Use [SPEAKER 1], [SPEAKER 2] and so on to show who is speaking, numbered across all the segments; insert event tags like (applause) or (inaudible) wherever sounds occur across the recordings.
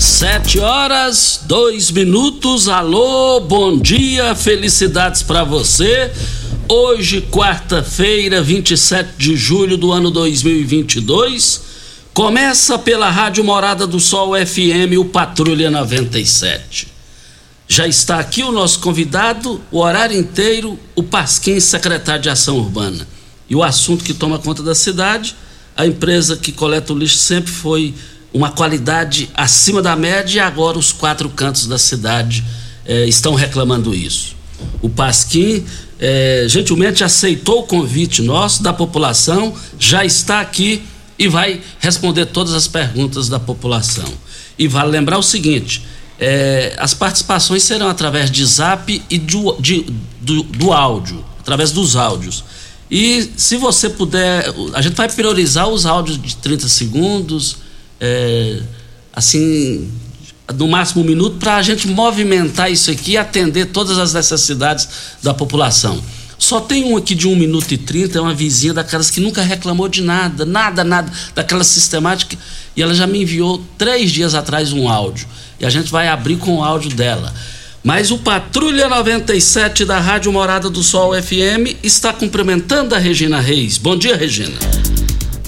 [SPEAKER 1] Sete horas, dois minutos. Alô, bom dia, felicidades para você. Hoje, quarta-feira, 27 de julho do ano 2022, começa pela Rádio Morada do Sol FM, o Patrulha 97. Já está aqui o nosso convidado, o horário inteiro, o Pasquim, secretário de Ação Urbana. E o assunto que toma conta da cidade, a empresa que coleta o lixo sempre foi uma qualidade acima da média e agora os quatro cantos da cidade eh, estão reclamando isso. O Pasquim eh, gentilmente aceitou o convite nosso da população, já está aqui e vai responder todas as perguntas da população. E vale lembrar o seguinte: eh, as participações serão através de zap e de, do, do áudio, através dos áudios. E se você puder, a gente vai priorizar os áudios de 30 segundos, é, assim, no máximo um minuto, para a gente movimentar isso aqui e atender todas as necessidades da população. Só tem um aqui de 1 minuto e 30, é uma vizinha daquelas que nunca reclamou de nada, nada, nada, daquela sistemática, e ela já me enviou três dias atrás um áudio. E a gente vai abrir com o áudio dela. Mas o Patrulha 97 da Rádio Morada do Sol FM está cumprimentando a Regina Reis. Bom dia, Regina.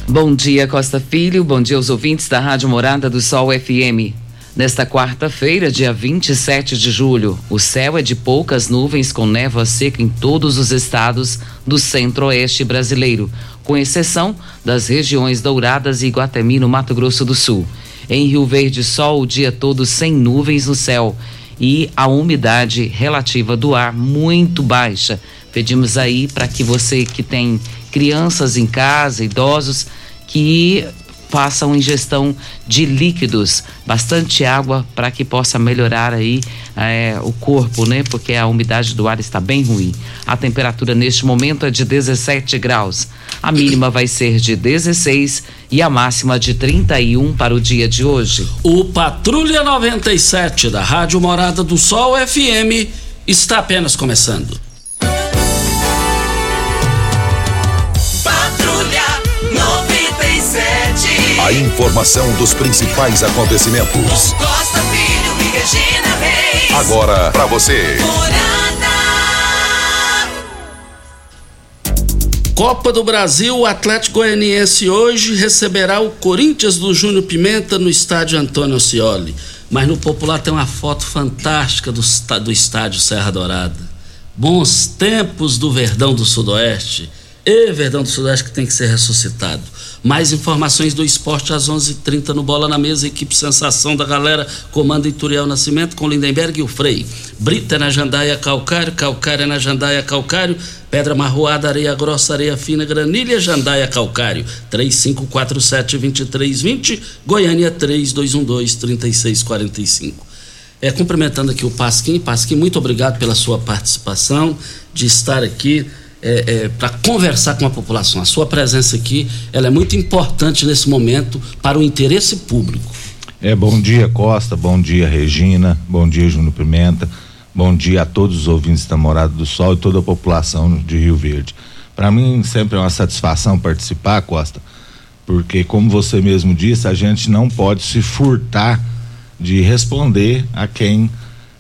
[SPEAKER 2] Bom dia, Costa Filho. Bom dia aos ouvintes da Rádio Morada do Sol FM. Nesta quarta-feira, dia 27 de julho, o céu é de poucas nuvens com névoa seca em todos os estados do centro-oeste brasileiro, com exceção das regiões Douradas e Iguatemi, no Mato Grosso do Sul. Em Rio Verde, sol o dia todo sem nuvens no céu e a umidade relativa do ar muito baixa. Pedimos aí para que você que tem crianças em casa, idosos, que façam ingestão de líquidos, bastante água para que possa melhorar aí é, o corpo, né? Porque a umidade do ar está bem ruim. A temperatura neste momento é de 17 graus. A mínima vai ser de 16 e a máxima de 31 para o dia de hoje.
[SPEAKER 1] O Patrulha 97 da Rádio Morada do Sol FM está apenas começando.
[SPEAKER 3] A informação dos principais acontecimentos.
[SPEAKER 4] Costa Filho e Regina Reis.
[SPEAKER 3] Agora para você.
[SPEAKER 1] Copa do Brasil, o Atlético Goianiense hoje receberá o Corinthians do Júnior Pimenta no estádio Antônio Cioli. Mas no Popular tem uma foto fantástica do, do estádio Serra Dourada. Bons tempos do Verdão do Sudoeste. E Verdão do Sudoeste que tem que ser ressuscitado. Mais informações do esporte às 11:30 h 30 no Bola na Mesa, equipe Sensação da galera, comanda Ituriel Nascimento com Lindenberg e o Frei. Brita na Jandaia Calcário, Calcário na Jandaia Calcário, Pedra Marroada, Areia Grossa, Areia Fina, Granilha, Jandaia Calcário. 3547-2320, Goiânia 3212-3645. É, cumprimentando aqui o Pasquim. Pasquim, muito obrigado pela sua participação, de estar aqui é, é, para conversar com a população. A sua presença aqui ela é muito importante nesse momento para o interesse público.
[SPEAKER 5] É, bom dia Costa, bom dia Regina, bom dia Júnior Pimenta, bom dia a todos os ouvintes da Morada do Sol e toda a população de Rio Verde. Para mim sempre é uma satisfação participar, Costa, porque como você mesmo disse, a gente não pode se furtar de responder a quem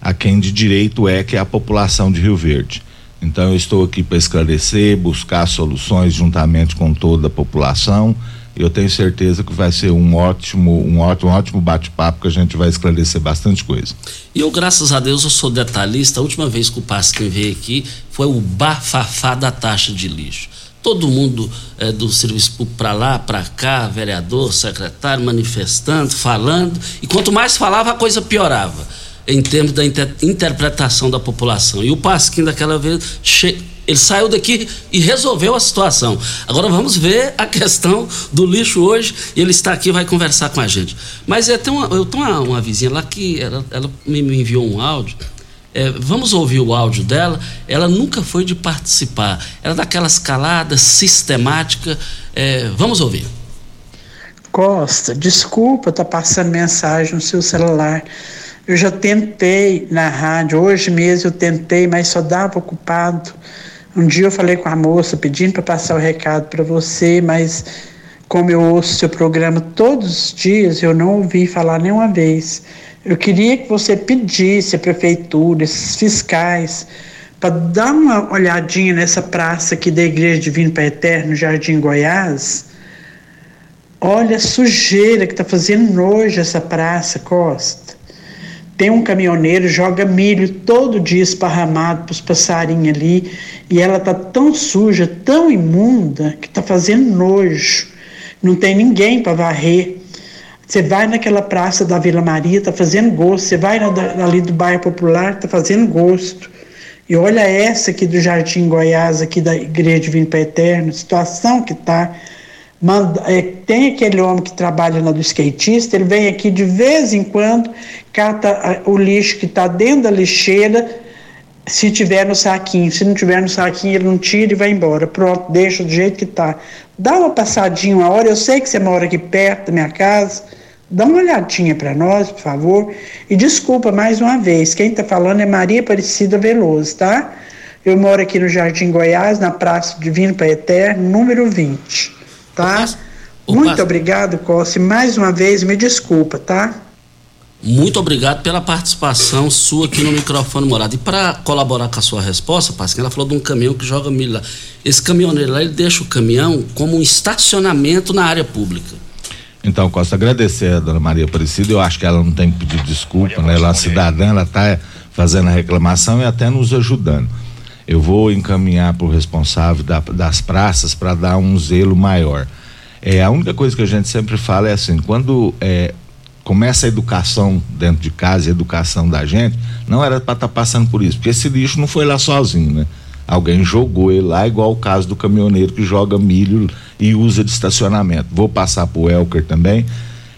[SPEAKER 5] a quem de direito é que é a população de Rio Verde. Então eu estou aqui para esclarecer, buscar soluções juntamente com toda a população. Eu tenho certeza que vai ser um ótimo, um ótimo, um ótimo bate-papo que a gente vai esclarecer bastante coisa.
[SPEAKER 1] E eu, graças a Deus, eu sou detalhista. A última vez que o Pasquim veio aqui foi o bafafá da taxa de lixo todo mundo é, do serviço público para lá, para cá, vereador, secretário, manifestando, falando, e quanto mais falava, a coisa piorava, em termos da inter interpretação da população. E o Pasquim, daquela vez, ele saiu daqui e resolveu a situação. Agora vamos ver a questão do lixo hoje, ele está aqui e vai conversar com a gente. Mas tenho uma, eu tenho uma, uma vizinha lá que ela, ela me enviou um áudio é, vamos ouvir o áudio dela. Ela nunca foi de participar. Ela é daquela escalada sistemática. É, vamos ouvir.
[SPEAKER 6] Costa, desculpa, tá passando mensagem no seu celular. Eu já tentei na rádio, hoje mesmo eu tentei, mas só dava ocupado. Um dia eu falei com a moça pedindo para passar o recado para você, mas como eu ouço seu programa todos os dias, eu não ouvi falar nenhuma vez. Eu queria que você pedisse à prefeitura, esses fiscais, para dar uma olhadinha nessa praça aqui da Igreja Divino Pai Eterno, Jardim Goiás. Olha a sujeira que está fazendo nojo essa praça, Costa. Tem um caminhoneiro, joga milho todo dia esparramado para os passarinhos ali, e ela tá tão suja, tão imunda, que está fazendo nojo. Não tem ninguém para varrer. Você vai naquela praça da Vila Maria, está fazendo gosto. Você vai na, ali do bairro Popular, está fazendo gosto. E olha essa aqui do Jardim Goiás, aqui da Igreja Divino Pai Eterno, situação que está. É, tem aquele homem que trabalha na do skatista, ele vem aqui de vez em quando, cata o lixo que está dentro da lixeira, se tiver no saquinho. Se não tiver no saquinho, ele não tira e vai embora. Pronto, deixa do jeito que está. Dá uma passadinha uma hora, eu sei que você mora aqui perto da minha casa Dá uma olhadinha para nós, por favor. E desculpa mais uma vez, quem está falando é Maria Aparecida Veloso, tá? Eu moro aqui no Jardim Goiás, na Praça Divino para Eterno, número 20, tá? Muito obrigado, Costa. mais uma vez, me desculpa, tá?
[SPEAKER 1] Muito obrigado pela participação sua aqui no microfone morado. E para colaborar com a sua resposta, Pascal, ela falou de um caminhão que joga milho lá. Esse caminhoneiro lá, ele deixa o caminhão como um estacionamento na área pública.
[SPEAKER 5] Então, Costa, agradecer a dona Maria Aparecida. Eu acho que ela não tem que pedir desculpa, né? Ela é uma cidadã, ela está fazendo a reclamação e até nos ajudando. Eu vou encaminhar para o responsável da, das praças para dar um zelo maior. É, a única coisa que a gente sempre fala é assim: quando é, começa a educação dentro de casa, a educação da gente, não era para estar tá passando por isso, porque esse lixo não foi lá sozinho, né? Alguém jogou ele lá, igual o caso do caminhoneiro que joga milho e usa de estacionamento. Vou passar para o Elker também.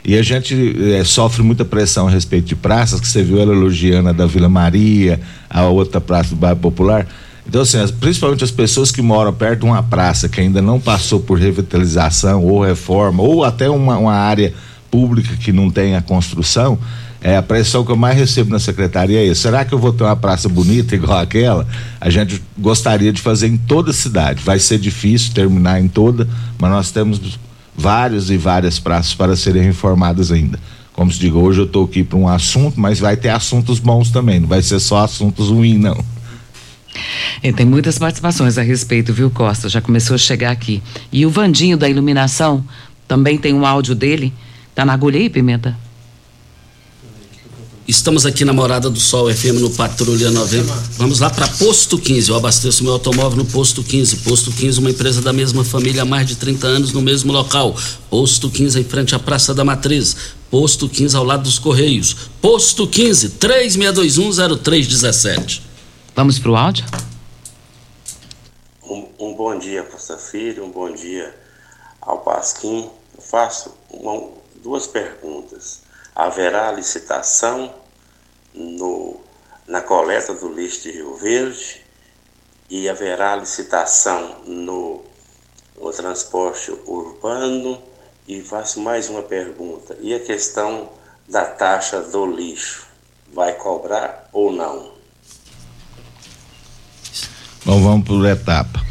[SPEAKER 5] E a gente é, sofre muita pressão a respeito de praças, que você viu ela elogiando a da Vila Maria, a outra praça do bairro Popular. Então, assim, principalmente as pessoas que moram perto de uma praça que ainda não passou por revitalização ou reforma, ou até uma, uma área pública que não tem a construção, é, a pressão que eu mais recebo na secretaria é. Será que eu vou ter uma praça bonita igual aquela? A gente gostaria de fazer em toda a cidade. Vai ser difícil terminar em toda, mas nós temos várias e várias praças para serem reformadas ainda. Como se diga, hoje eu estou aqui para um assunto, mas vai ter assuntos bons também, não vai ser só assuntos ruins, não.
[SPEAKER 2] E tem muitas participações a respeito, viu, Costa? Já começou a chegar aqui. E o Vandinho da iluminação, também tem um áudio dele. Tá na agulha aí, Pimenta?
[SPEAKER 1] Estamos aqui na Morada do Sol FM no Patrulha 90. Vamos lá para Posto 15. Eu abasteço meu automóvel no Posto 15. Posto 15, uma empresa da mesma família há mais de 30 anos no mesmo local. Posto 15 em frente à Praça da Matriz. Posto 15 ao lado dos Correios. Posto 15, 36210317.
[SPEAKER 2] Vamos para o áudio?
[SPEAKER 7] Um, um, bom dia, Costa Filho, um bom dia ao Pasquim. Eu faço uma, duas perguntas haverá licitação no, na coleta do lixo de Rio Verde? e haverá licitação no, no transporte urbano? E faço mais uma pergunta: e a questão da taxa do lixo? Vai cobrar ou não?
[SPEAKER 5] Bom, vamos por etapa.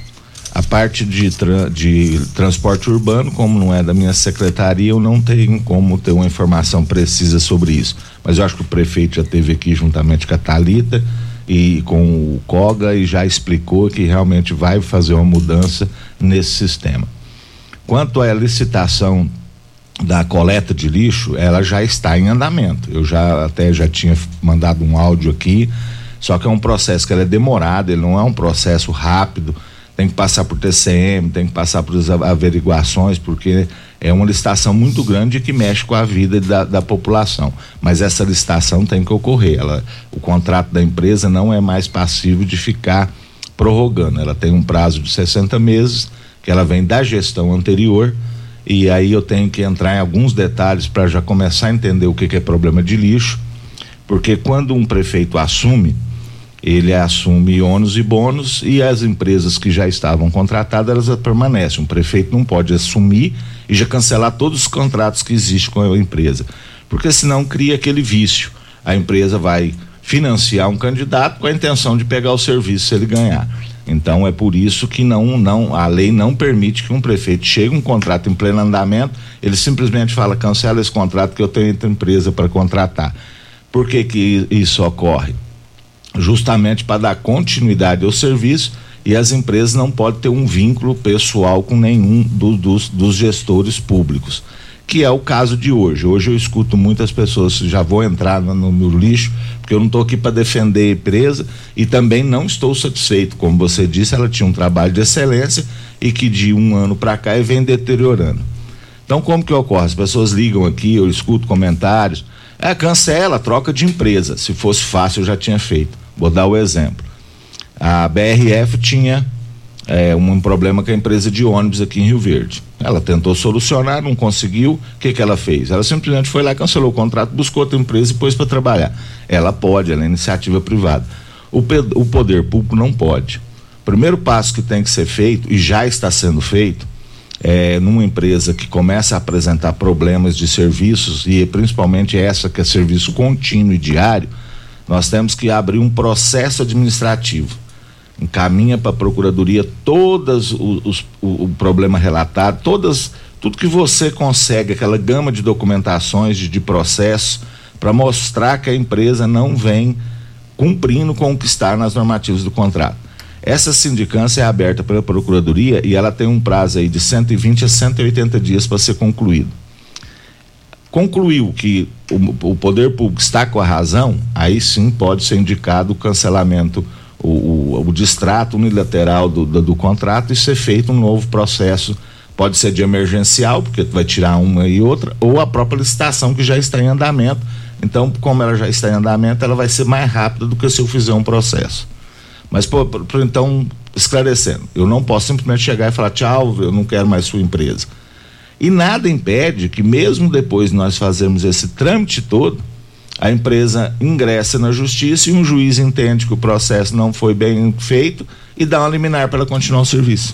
[SPEAKER 5] A parte de, tra de transporte urbano, como não é da minha secretaria, eu não tenho como ter uma informação precisa sobre isso. Mas eu acho que o prefeito já teve aqui juntamente com a Talita e com o Coga e já explicou que realmente vai fazer uma mudança nesse sistema. Quanto à licitação da coleta de lixo, ela já está em andamento. Eu já até já tinha mandado um áudio aqui, só que é um processo que é demorado, ele não é um processo rápido tem que passar por TCM, tem que passar por averiguações, porque é uma licitação muito grande que mexe com a vida da, da população. Mas essa licitação tem que ocorrer. Ela, o contrato da empresa não é mais passivo de ficar prorrogando. Ela tem um prazo de 60 meses, que ela vem da gestão anterior, e aí eu tenho que entrar em alguns detalhes para já começar a entender o que, que é problema de lixo, porque quando um prefeito assume ele assume ônus e bônus e as empresas que já estavam contratadas elas permanecem. O prefeito não pode assumir e já cancelar todos os contratos que existem com a empresa, porque senão cria aquele vício. A empresa vai financiar um candidato com a intenção de pegar o serviço se ele ganhar. Então é por isso que não, não, a lei não permite que um prefeito chegue um contrato em pleno andamento, ele simplesmente fala cancela esse contrato que eu tenho entre empresa para contratar. Por que que isso ocorre? Justamente para dar continuidade ao serviço e as empresas não podem ter um vínculo pessoal com nenhum do, dos, dos gestores públicos, que é o caso de hoje. Hoje eu escuto muitas pessoas, já vou entrar no, no lixo, porque eu não estou aqui para defender a empresa e também não estou satisfeito. Como você disse, ela tinha um trabalho de excelência e que de um ano para cá vem deteriorando. Então, como que ocorre? As pessoas ligam aqui, eu escuto comentários, é, cancela, troca de empresa. Se fosse fácil, eu já tinha feito. Vou dar o exemplo. A BRF tinha é, um problema com a empresa de ônibus aqui em Rio Verde. Ela tentou solucionar, não conseguiu. O que, que ela fez? Ela simplesmente foi lá, cancelou o contrato, buscou outra empresa e pôs para trabalhar. Ela pode, ela é iniciativa privada. O, o poder público não pode. O primeiro passo que tem que ser feito, e já está sendo feito, é, numa empresa que começa a apresentar problemas de serviços, e principalmente essa que é serviço contínuo e diário, nós temos que abrir um processo administrativo. Encaminha para a procuradoria todos os, os o, o, problema relatado, todas tudo que você consegue, aquela gama de documentações de, de processo para mostrar que a empresa não vem cumprindo com o que está nas normativas do contrato. Essa sindicância é aberta pela procuradoria e ela tem um prazo aí de 120 a 180 dias para ser concluído concluiu que o, o, poder público está com a razão, aí sim pode ser indicado o cancelamento, o, o, o distrato unilateral do, do, do, contrato e ser feito um novo processo. Pode ser de emergencial, porque vai tirar uma e outra, ou a própria licitação que já está em andamento. Então, como ela já está em andamento, ela vai ser mais rápida do que se eu fizer um processo. Mas, por, por, então, esclarecendo, eu não posso simplesmente chegar e falar, tchau, eu não quero mais sua empresa e nada impede que, mesmo depois de nós fazermos esse trâmite todo, a empresa ingressa na justiça e um juiz entende que o processo não foi bem feito e dá uma liminar para ela continuar o serviço.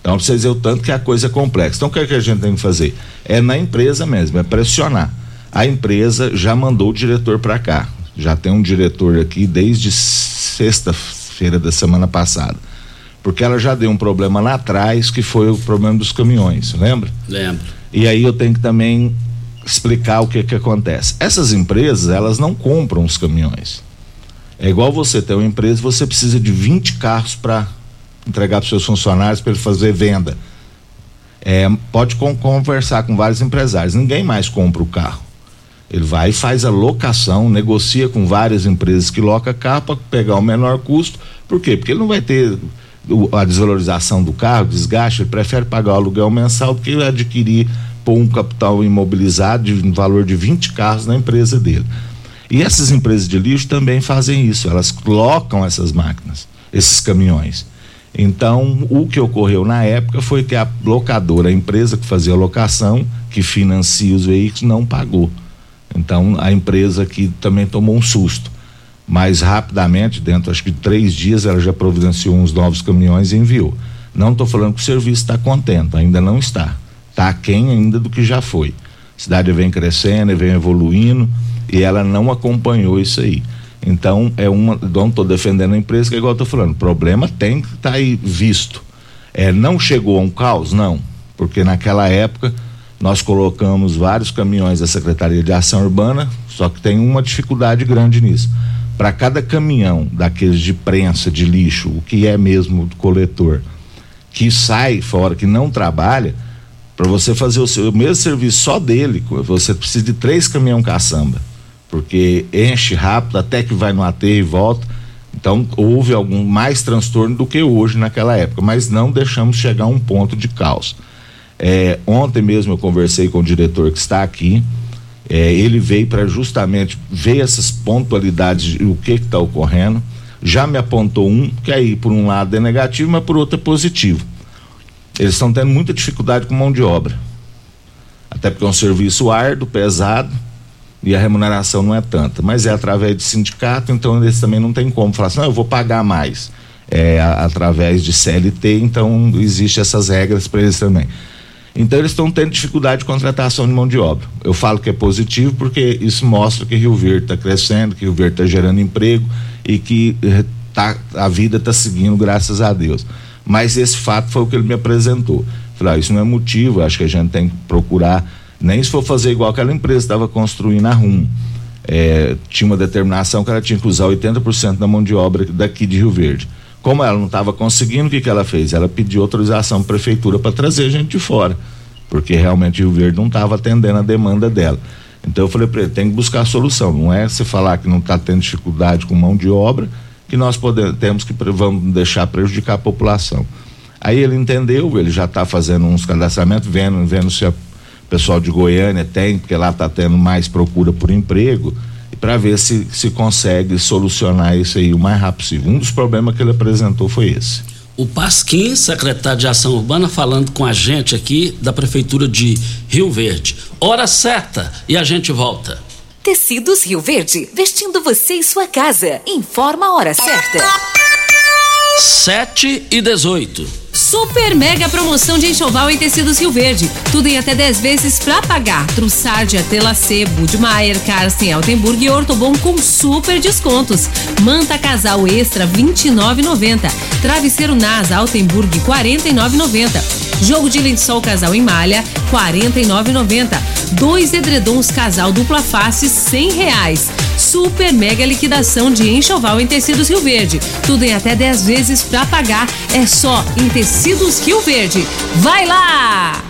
[SPEAKER 5] Então, para vocês verem o tanto que a coisa é complexa. Então, o que, é que a gente tem que fazer? É na empresa mesmo, é pressionar. A empresa já mandou o diretor para cá. Já tem um diretor aqui desde sexta-feira da semana passada porque ela já deu um problema lá atrás que foi o problema dos caminhões, lembra?
[SPEAKER 1] Lembro.
[SPEAKER 5] E aí eu tenho que também explicar o que que acontece. Essas empresas, elas não compram os caminhões. É igual você ter uma empresa, você precisa de 20 carros para entregar para seus funcionários para ele fazer venda. É, pode conversar com vários empresários, ninguém mais compra o carro. Ele vai e faz a locação, negocia com várias empresas que loca carro para pegar o menor custo. Por quê? Porque ele não vai ter a desvalorização do carro, desgaste, ele prefere pagar o aluguel mensal do que adquirir por um capital imobilizado de um valor de 20 carros na empresa dele. E essas empresas de lixo também fazem isso, elas colocam essas máquinas, esses caminhões. Então, o que ocorreu na época foi que a locadora, a empresa que fazia a locação, que financia os veículos, não pagou. Então, a empresa aqui também tomou um susto. Mas rapidamente, dentro acho que três dias, ela já providenciou uns novos caminhões e enviou. Não estou falando que o serviço está contento, ainda não está. Está aquém ainda do que já foi. A cidade vem crescendo, vem evoluindo e ela não acompanhou isso aí. Então, é uma. Não estou defendendo a empresa, que é igual estou falando. Problema tem que estar tá aí visto. É, não chegou a um caos? Não. Porque naquela época nós colocamos vários caminhões da Secretaria de Ação Urbana, só que tem uma dificuldade grande nisso. Para cada caminhão daqueles de prensa, de lixo, o que é mesmo do coletor, que sai fora, que não trabalha, para você fazer o, seu, o mesmo serviço só dele, você precisa de três caminhão caçamba porque enche rápido até que vai no aterro e volta. Então houve algum mais transtorno do que hoje naquela época, mas não deixamos chegar a um ponto de caos. É, ontem mesmo eu conversei com o diretor que está aqui. É, ele veio para justamente ver essas pontualidades e o que está ocorrendo. Já me apontou um, que aí por um lado é negativo, mas por outro é positivo. Eles estão tendo muita dificuldade com mão de obra. Até porque é um serviço árduo, pesado e a remuneração não é tanta, mas é através de sindicato, então eles também não tem como falar assim, não, eu vou pagar mais. É através de CLT, então existe essas regras para eles também. Então eles estão tendo dificuldade de contratação de mão de obra. Eu falo que é positivo porque isso mostra que Rio Verde está crescendo, que Rio Verde está gerando emprego e que eh, tá, a vida está seguindo, graças a Deus. Mas esse fato foi o que ele me apresentou. Falei, ah, isso não é motivo, acho que a gente tem que procurar nem se for fazer igual aquela empresa estava construindo a RUM. É, tinha uma determinação que ela tinha que usar 80% da mão de obra daqui de Rio Verde. Como ela não estava conseguindo, o que, que ela fez? Ela pediu autorização à prefeitura para trazer gente de fora, porque realmente Rio Verde não estava atendendo a demanda dela. Então eu falei para ele, tem que buscar a solução, não é se falar que não está tendo dificuldade com mão de obra, que nós podemos, temos que vamos deixar prejudicar a população. Aí ele entendeu, ele já está fazendo uns cadastramentos, vendo, vendo se a pessoal de Goiânia tem, porque lá está tendo mais procura por emprego, para ver se, se consegue solucionar isso aí o mais rápido possível. Um dos problemas que ele apresentou foi esse.
[SPEAKER 1] O Pasquim, secretário de Ação Urbana, falando com a gente aqui da Prefeitura de Rio Verde. Hora certa e a gente volta.
[SPEAKER 8] Tecidos Rio Verde, vestindo você e sua casa. Informa a hora certa.
[SPEAKER 1] 7 e 18.
[SPEAKER 8] Super mega promoção de enxoval em tecidos Rio Verde. Tudo em até 10 vezes pra pagar. Trussardia, Telacê, Budmeier, Carsten, Altenburg e Ortobon com super descontos. Manta casal extra 29,90. Travesseiro NASA Altenburg 49,90. Jogo de lençol casal em malha 49,90. Dois edredons casal dupla face 100 reais. Super mega liquidação de enxoval em tecidos Rio Verde. Tudo em até 10 vezes pra pagar. É só em tecidos Rio Verde. Vai lá!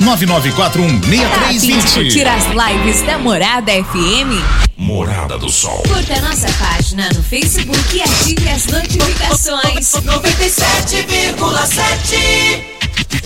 [SPEAKER 9] 99416320.
[SPEAKER 8] Curtir as lives da Morada FM.
[SPEAKER 10] Morada do Sol.
[SPEAKER 8] Curta nossa página no Facebook e ative as notificações.
[SPEAKER 4] 97,7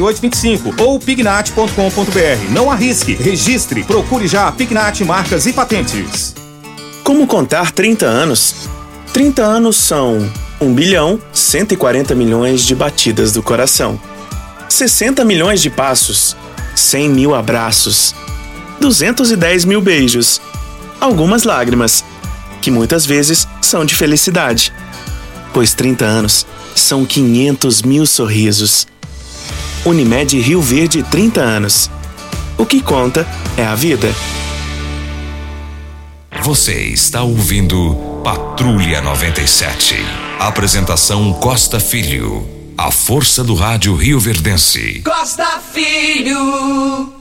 [SPEAKER 11] 5825 ou pignat.com.br. Não arrisque. Registre. Procure já Pignat Marcas e Patentes.
[SPEAKER 12] Como contar 30 anos? 30 anos são 1 bilhão 140 milhões de batidas do coração, 60 milhões de passos, 100 mil abraços, 210 mil beijos, algumas lágrimas, que muitas vezes são de felicidade. Pois 30 anos são 500 mil sorrisos. Unimed Rio Verde 30 anos. O que conta é a vida.
[SPEAKER 3] Você está ouvindo Patrulha 97. Apresentação Costa Filho. A força do rádio Rio Verdense.
[SPEAKER 4] Costa Filho.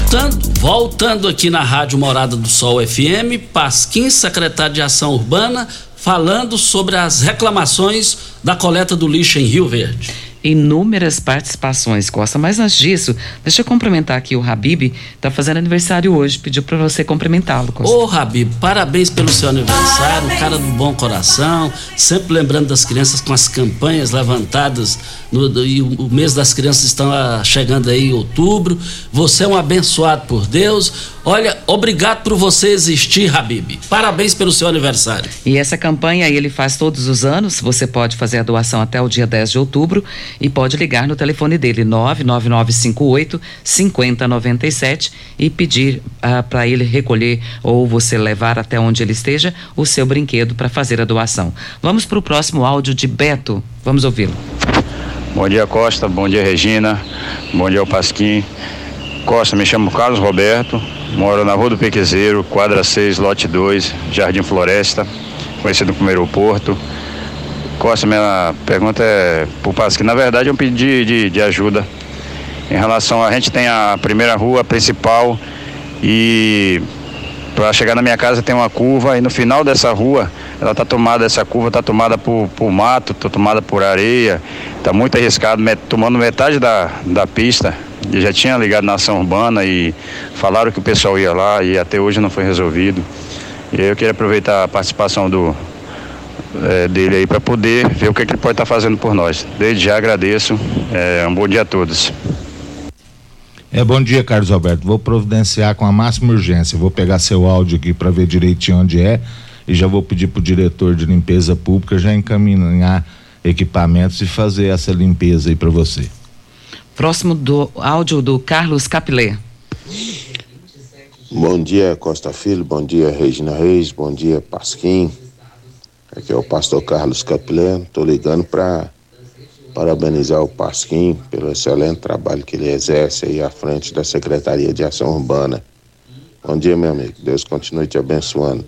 [SPEAKER 1] Voltando, voltando aqui na Rádio Morada do Sol FM, Pasquim, secretário de Ação Urbana, falando sobre as reclamações da coleta do lixo em Rio Verde
[SPEAKER 2] inúmeras participações, Costa. Mas antes disso, deixa eu cumprimentar aqui o Habib, tá fazendo aniversário hoje, pediu para você cumprimentá-lo, Costa.
[SPEAKER 1] Ô, Habib, parabéns pelo seu aniversário, um cara do bom coração, sempre lembrando das crianças com as campanhas levantadas no, e o, mês das crianças estão ah, chegando aí em outubro. Você é um abençoado por Deus. Olha, obrigado por você existir, Habib. Parabéns pelo seu aniversário.
[SPEAKER 2] E essa campanha ele faz todos os anos. Você pode fazer a doação até o dia 10 de outubro e pode ligar no telefone dele 99958 5097 e pedir uh, para ele recolher ou você levar até onde ele esteja o seu brinquedo para fazer a doação. Vamos para o próximo áudio de Beto. Vamos ouvi-lo.
[SPEAKER 13] Bom dia Costa, bom dia Regina, bom dia o Pasquim. Costa, me chamo Carlos Roberto, moro na Rua do Pequezeiro, quadra 6, lote 2, Jardim Floresta, conhecido como aeroporto. Costa, minha pergunta é para o Pasquim. Na verdade, é um pedido de, de, ajuda. Em relação a, gente tem a primeira rua principal e para chegar na minha casa tem uma curva e no final dessa rua, ela está tomada, essa curva está tomada por, por mato, está tomada por areia, está muito arriscado, met, tomando metade da, da pista. Eu já tinha ligado na ação urbana e falaram que o pessoal ia lá e até hoje não foi resolvido. E eu queria aproveitar a participação do, é, dele aí para poder ver o que, que ele pode estar tá fazendo por nós. Desde já agradeço. É, um bom dia a todos.
[SPEAKER 5] É bom dia, Carlos Alberto. Vou providenciar com a máxima urgência. Vou pegar seu áudio aqui para ver direitinho onde é e já vou pedir para o diretor de limpeza pública já encaminhar equipamentos e fazer essa limpeza aí para você.
[SPEAKER 2] Próximo do áudio do Carlos Capilé.
[SPEAKER 14] Bom dia, Costa Filho. Bom dia, Regina Reis. Bom dia, Pasquim. Aqui é o pastor Carlos Capilé. Estou ligando para parabenizar o Pasquim pelo excelente trabalho que ele exerce aí à frente da Secretaria de Ação Urbana. Bom dia, meu amigo. Deus continue te abençoando.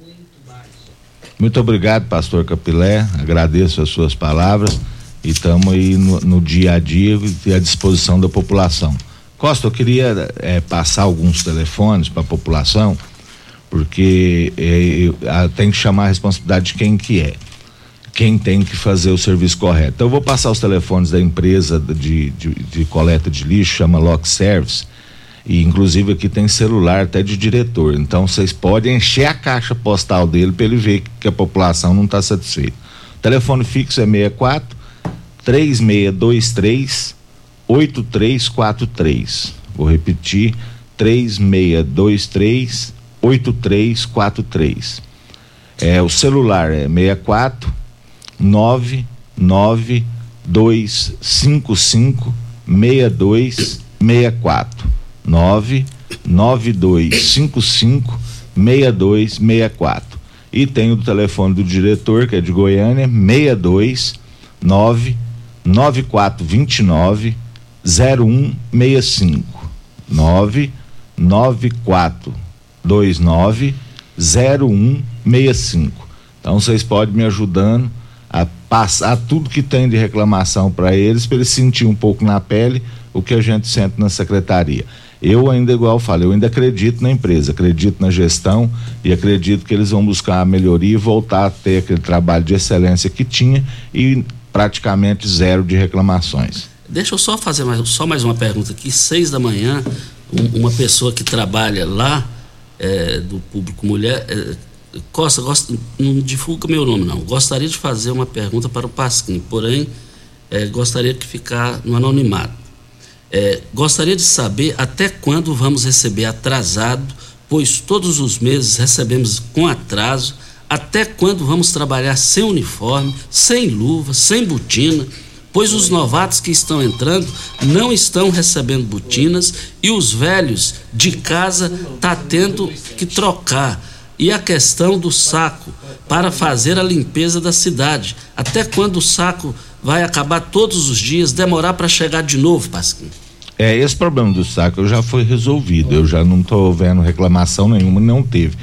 [SPEAKER 5] Muito obrigado, pastor Capilé. Agradeço as suas palavras e estamos aí no, no, dia a dia e à disposição da população. Costa, eu queria é, passar alguns telefones para a população, porque é, tem que chamar a responsabilidade de quem que é quem tem que fazer o serviço correto. Então eu vou passar os telefones da empresa de, de, de coleta de lixo, chama Lock Service, e inclusive aqui tem celular até de diretor. Então vocês podem encher a caixa postal dele para ele ver que a população não está satisfeita. O telefone fixo é 64 3623 8343. Vou repetir: 3623 8343. É, o celular é 64 99255 6264 99255 6264 e tem o telefone do diretor que é de Goiânia 62 9 9429 0165 9 9429 0165 então vocês podem me ajudando a passar tudo que tem de reclamação para eles, para eles sentir um pouco na pele o que a gente sente na secretaria. Eu ainda, igual eu falei, eu ainda acredito na empresa, acredito na gestão e acredito que eles vão buscar a melhoria e voltar a ter aquele trabalho de excelência que tinha e praticamente zero de reclamações.
[SPEAKER 1] Deixa eu só fazer mais, só mais uma pergunta aqui. Seis da manhã, um, uma pessoa que trabalha lá, é, do público mulher, é, Costa, gost, não divulga meu nome não. Gostaria de fazer uma pergunta para o Pasquim, porém é, gostaria que ficar no anonimato. É, gostaria de saber até quando vamos receber atrasado, pois todos os meses recebemos com atraso. Até quando vamos trabalhar sem uniforme, sem luva, sem botina? Pois os novatos que estão entrando não estão recebendo botinas e os velhos de casa tá tendo que trocar. E a questão do saco para fazer a limpeza da cidade. Até quando o saco vai acabar todos os dias, demorar para chegar de novo, Pasquim?
[SPEAKER 5] É, esse problema do saco já foi resolvido. Eu já não estou vendo reclamação nenhuma, não teve.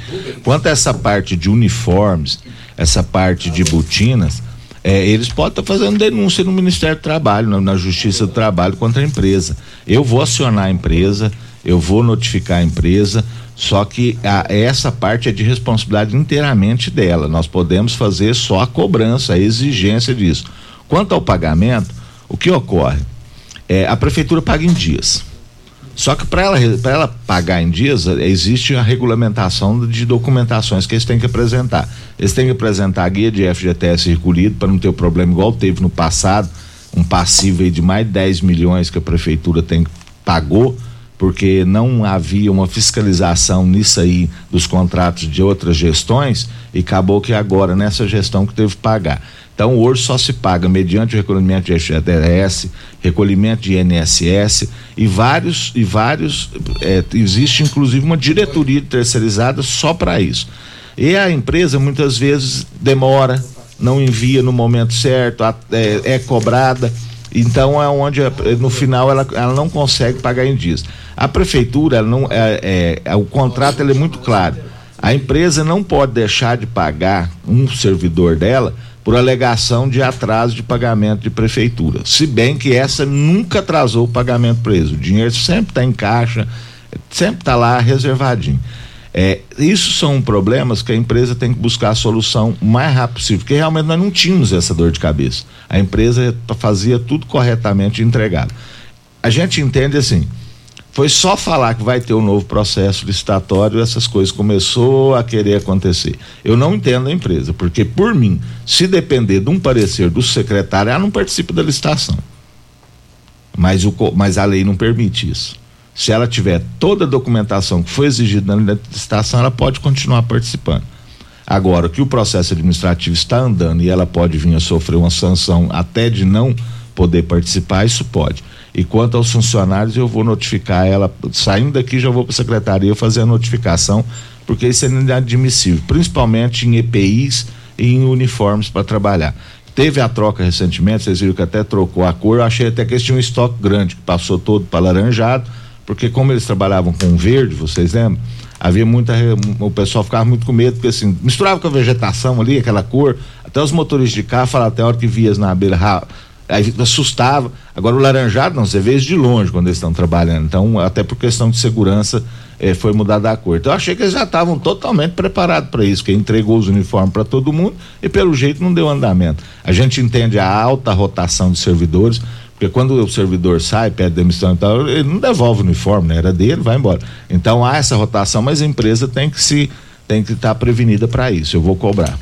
[SPEAKER 5] Quanto a essa parte de uniformes, essa parte de botinas, é, eles podem estar tá fazendo denúncia no Ministério do Trabalho, na, na, Justiça do Trabalho contra a empresa. Eu vou acionar a empresa, eu vou notificar a empresa, só que a, essa parte é de responsabilidade inteiramente dela. Nós podemos fazer só a cobrança, a exigência disso. Quanto ao pagamento, o que ocorre? É, a prefeitura paga em dias. Só que para ela, ela pagar em dias, existe a regulamentação de documentações que eles têm que apresentar. Eles têm que apresentar a guia de FGTS recolhido para não ter o problema igual teve no passado, um passivo de mais de 10 milhões que a prefeitura tem pagou porque não havia uma fiscalização nisso aí dos contratos de outras gestões e acabou que agora nessa gestão que teve que pagar. Então hoje só se paga mediante o recolhimento de FGTS, recolhimento de INSS e vários e vários é, existe inclusive uma diretoria terceirizada só para isso. E a empresa muitas vezes demora, não envia no momento certo, é, é cobrada. Então é onde no final ela, ela não consegue pagar em dias. A prefeitura não é, é, é o contrato é muito claro. A empresa não pode deixar de pagar um servidor dela por alegação de atraso de pagamento de prefeitura. Se bem que essa nunca atrasou o pagamento preso. O dinheiro sempre está em caixa, sempre está lá reservadinho. É, isso são problemas que a empresa tem que buscar a solução o mais rápido possível, porque realmente nós não tínhamos essa dor de cabeça. A empresa fazia tudo corretamente entregado. A gente entende assim, foi só falar que vai ter um novo processo licitatório, essas coisas começou a querer acontecer. Eu não entendo a empresa, porque por mim, se depender de um parecer do secretário, ela não participa da licitação. Mas, o, mas a lei não permite isso. Se ela tiver toda a documentação que foi exigida na licitação, ela pode continuar participando. Agora, que o processo administrativo está andando e ela pode vir a sofrer uma sanção até de não poder participar, isso pode. E quanto aos funcionários, eu vou notificar ela, saindo daqui já vou para a secretaria fazer a notificação, porque isso é inadmissível, principalmente em EPIs e em uniformes para trabalhar. Teve a troca recentemente, vocês viram que até trocou a cor, eu achei até que eles tinham um estoque grande, que passou todo para laranjado, porque como eles trabalhavam com verde, vocês lembram? Havia muita. O pessoal ficava muito com medo, porque assim, misturava com a vegetação ali, aquela cor. Até os motoristas de carro falavam até a hora que vias na beira aí assustava. Agora o laranjado não, você vê isso de longe quando eles estão trabalhando. Então, até por questão de segurança, eh, foi mudada a cor. Então, eu achei que eles já estavam totalmente preparados para isso, que entregou os uniformes para todo mundo e pelo jeito não deu andamento. A gente entende a alta rotação de servidores, porque quando o servidor sai, pede demissão e tal, ele não devolve o uniforme, né? Era dele, vai embora. Então há essa rotação, mas a empresa tem que se tem que estar tá prevenida para isso. Eu vou cobrar.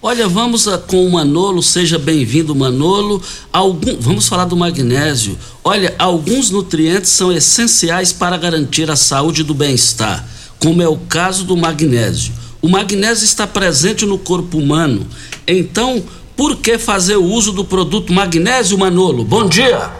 [SPEAKER 1] Olha, vamos a, com o Manolo, seja bem-vindo, Manolo. Algum, vamos falar do magnésio. Olha, alguns nutrientes são essenciais para garantir a saúde do bem-estar, como é o caso do magnésio. O magnésio está presente no corpo humano. Então, por que fazer o uso do produto magnésio, Manolo? Bom dia!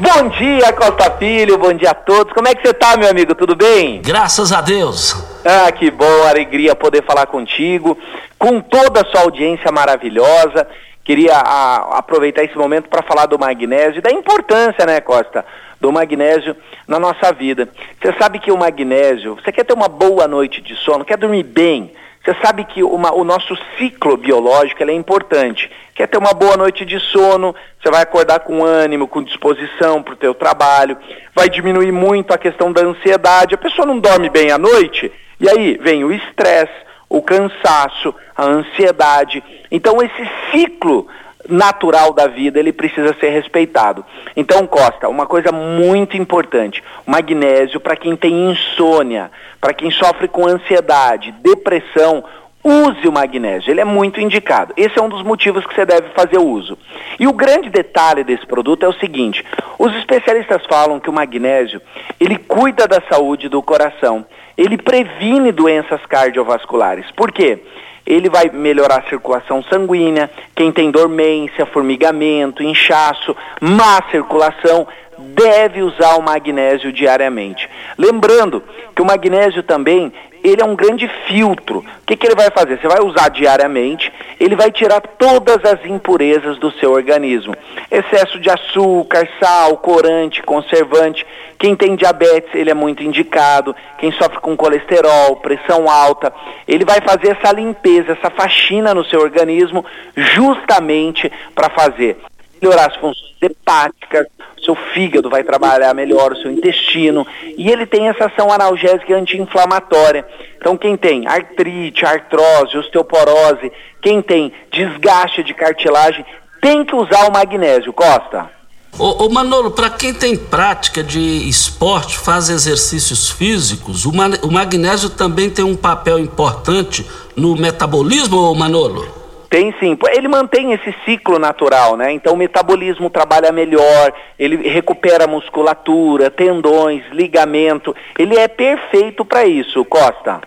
[SPEAKER 15] Bom dia, Costa Filho, bom dia a todos. Como é que você tá, meu amigo? Tudo bem?
[SPEAKER 1] Graças a Deus.
[SPEAKER 15] Ah, que bom, alegria poder falar contigo, com toda a sua audiência maravilhosa. Queria a, aproveitar esse momento para falar do magnésio e da importância, né, Costa, do magnésio na nossa vida. Você sabe que o magnésio, você quer ter uma boa noite de sono, quer dormir bem, você sabe que uma, o nosso ciclo biológico é importante. Quer ter uma boa noite de sono, você vai acordar com ânimo, com disposição para o teu trabalho, vai diminuir muito a questão da ansiedade. A pessoa não dorme bem à noite, e aí vem o estresse, o cansaço, a ansiedade. Então esse ciclo natural da vida, ele precisa ser respeitado. Então, Costa, uma coisa muito importante, magnésio para quem tem insônia, para quem sofre com ansiedade, depressão, use o magnésio, ele é muito indicado. Esse é um dos motivos que você deve fazer uso. E o grande detalhe desse produto é o seguinte: os especialistas falam que o magnésio, ele cuida da saúde do coração, ele previne doenças cardiovasculares. Por quê? Ele vai melhorar a circulação sanguínea, quem tem dormência, formigamento, inchaço, má circulação, deve usar o magnésio diariamente. Lembrando que o magnésio também ele é um grande filtro. O que, que ele vai fazer? Você vai usar diariamente, ele vai tirar todas as impurezas do seu organismo. Excesso de açúcar, sal, corante, conservante. Quem tem diabetes, ele é muito indicado. Quem sofre com colesterol, pressão alta, ele vai fazer essa limpeza, essa faxina no seu organismo, justamente para fazer melhorar as funções hepáticas, seu fígado vai trabalhar melhor, o seu intestino, e ele tem essa ação analgésica e anti-inflamatória. Então, quem tem artrite, artrose, osteoporose, quem tem desgaste de cartilagem, tem que usar o magnésio, Costa.
[SPEAKER 1] Ô, ô Manolo, para quem tem prática de esporte, faz exercícios físicos, o, o magnésio também tem um papel importante no metabolismo, Manolo?
[SPEAKER 15] Tem sim. Ele mantém esse ciclo natural, né? Então o metabolismo trabalha melhor, ele recupera musculatura, tendões, ligamento. Ele é perfeito para isso, Costa.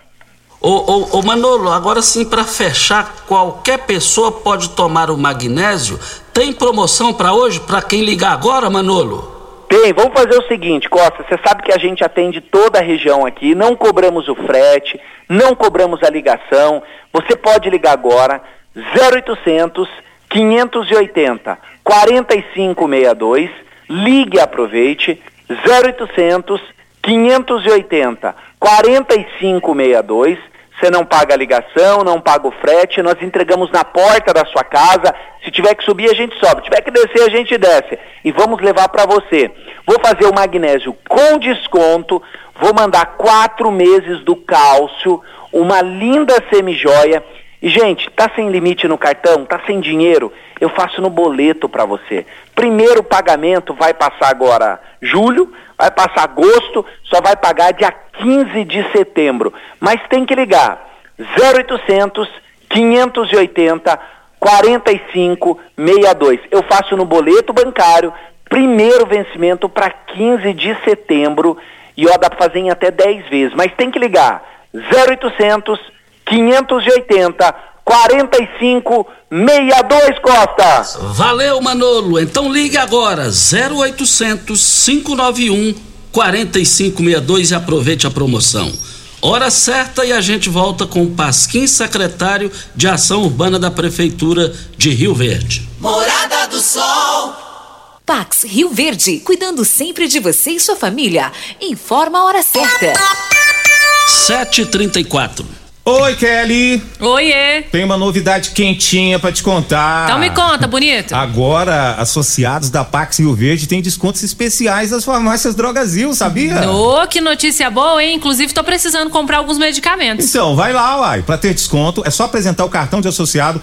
[SPEAKER 1] Ô, ô, ô, Manolo, agora sim, para fechar, qualquer pessoa pode tomar o magnésio. Tem promoção para hoje, para quem ligar agora, Manolo?
[SPEAKER 15] Tem, vamos fazer o seguinte, Costa, você sabe que a gente atende toda a região aqui, não cobramos o frete, não cobramos a ligação. Você pode ligar agora, 0800 580 4562. Ligue e aproveite. 0800 580 4562. Você não paga a ligação, não paga o frete, nós entregamos na porta da sua casa. Se tiver que subir, a gente sobe. Se tiver que descer, a gente desce. E vamos levar para você. Vou fazer o magnésio com desconto. Vou mandar quatro meses do cálcio, uma linda semijoia e, gente, tá sem limite no cartão, tá sem dinheiro, eu faço no boleto para você. Primeiro pagamento vai passar agora julho, vai passar agosto, só vai pagar dia 15 de setembro. Mas tem que ligar 0800 580 4562. Eu faço no boleto bancário, primeiro vencimento para 15 de setembro e ó, dá para fazer em até 10 vezes, mas tem que ligar 0800 580 45 62 Costa.
[SPEAKER 1] Valeu, Manolo. Então ligue agora 0800 591 4562 e aproveite a promoção. Hora certa e a gente volta com o Pasquim, secretário de Ação Urbana da Prefeitura de Rio Verde.
[SPEAKER 16] Morada do Sol.
[SPEAKER 17] Pax Rio Verde, cuidando sempre de você e sua família. Informa a hora certa.
[SPEAKER 1] 7h34.
[SPEAKER 11] Oi, Kelly.
[SPEAKER 8] Oiê.
[SPEAKER 11] Tem uma novidade quentinha para te contar.
[SPEAKER 8] Então me conta, bonito.
[SPEAKER 11] Agora, associados da Pax Rio Verde têm descontos especiais nas farmácias Drogazil, sabia?
[SPEAKER 8] Ô, oh, que notícia boa, hein? Inclusive, tô precisando comprar alguns medicamentos.
[SPEAKER 11] Então, vai lá, uai. Pra ter desconto, é só apresentar o cartão de associado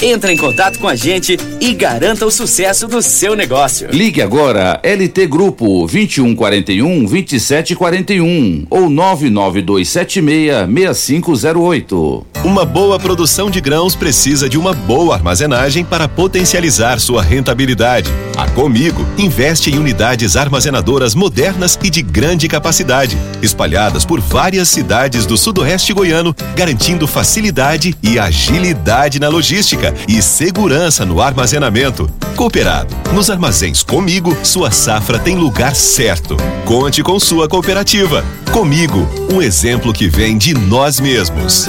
[SPEAKER 18] Entre em contato com a gente e garanta o sucesso do seu negócio.
[SPEAKER 19] Ligue agora LT Grupo 2141 2741 ou 99276 6508.
[SPEAKER 20] Uma boa produção de grãos precisa de uma boa armazenagem para potencializar sua rentabilidade. A Comigo investe em unidades armazenadoras modernas e de grande capacidade, espalhadas por várias cidades do sudoeste goiano, garantindo facilidade e agilidade na logística e segurança no armazenamento. Cooperado. Nos armazéns Comigo, sua safra tem lugar certo. Conte com sua cooperativa. Comigo, um exemplo que vem de nós mesmos.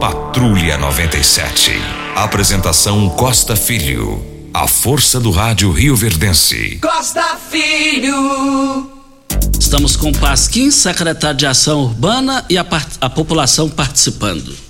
[SPEAKER 3] Patrulha 97. Apresentação Costa Filho. A força do rádio Rio Verdense.
[SPEAKER 4] Costa Filho.
[SPEAKER 1] Estamos com Pasquim, secretário de Ação Urbana e a, a população participando.